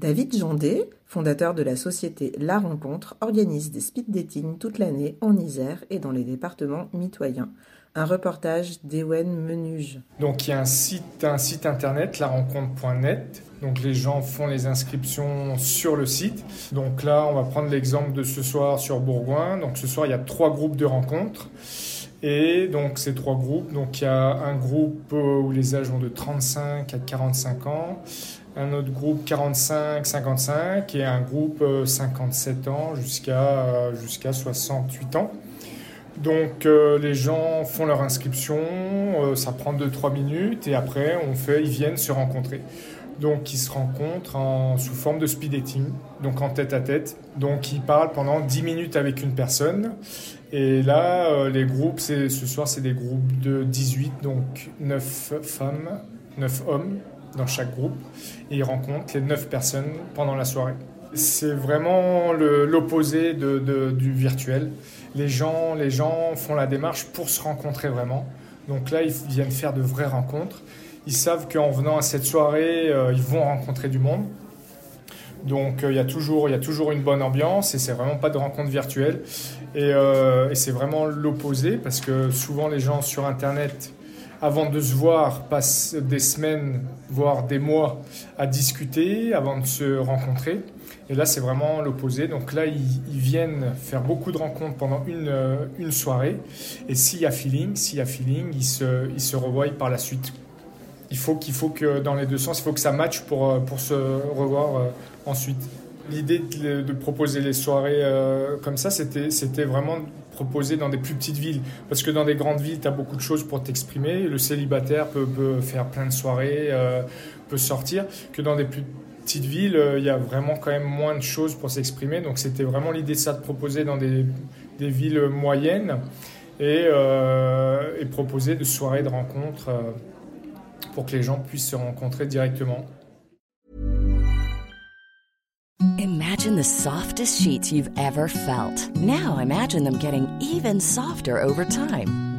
David Jandé, fondateur de la société La Rencontre, organise des speed dating toute l'année en Isère et dans les départements mitoyens. Un reportage d'Ewen Menuge. Donc il y a un site, un site internet, larencontre.net. Donc les gens font les inscriptions sur le site. Donc là, on va prendre l'exemple de ce soir sur Bourgoin. Donc ce soir, il y a trois groupes de rencontres. Et donc ces trois groupes, donc il y a un groupe euh, où les âges vont de 35 à 45 ans, un autre groupe 45-55 et un groupe euh, 57 ans jusqu'à euh, jusqu'à 68 ans. Donc euh, les gens font leur inscription, euh, ça prend 2-3 minutes et après on fait, ils viennent se rencontrer. Donc ils se rencontrent en, sous forme de speed dating, donc en tête à tête. Donc ils parlent pendant 10 minutes avec une personne. Et là, euh, les groupes, ce soir, c'est des groupes de 18, donc 9 femmes, 9 hommes dans chaque groupe. Et ils rencontrent les 9 personnes pendant la soirée. C'est vraiment l'opposé du virtuel. Les gens, les gens font la démarche pour se rencontrer vraiment. Donc là, ils viennent faire de vraies rencontres. Ils savent qu'en venant à cette soirée, euh, ils vont rencontrer du monde. Donc euh, il y, a toujours- une bonne ambiance et c'est vraiment pas de rencontre virtuelle. Et, euh, et c'est vraiment l'opposé parce que souvent les gens sur Internet, avant de se voir, passent des semaines, voire des mois à discuter avant de se rencontrer. Et là, c'est vraiment l'opposé. Donc là, ils, viennent faire beaucoup de rencontres pendant une, soirée. Et s'il y a feeling, s'il y a feeling, ils se revoient par la suite. Il faut qu'il faut que dans les deux sens, il faut que ça matche pour, euh, pour se revoir euh, ensuite. L'idée de, proposer les soirées euh, comme ça, c'était c'était vraiment proposer dans des plus petites villes. Parce que dans des grandes villes, tu as beaucoup de choses pour t'exprimer. Le célibataire peut, peut faire plein de soirées, peut sortir. Que dans des plus petites villes, il y a vraiment quand même moins de choses pour s'exprimer. Donc c'était vraiment l'idée de ça, de proposer dans des, des villes moyennes et, et proposer de soirées de rencontres pour que les gens puissent se rencontrer directement. Imagine the softest sheets you've ever felt. Now imagine them getting even softer over time.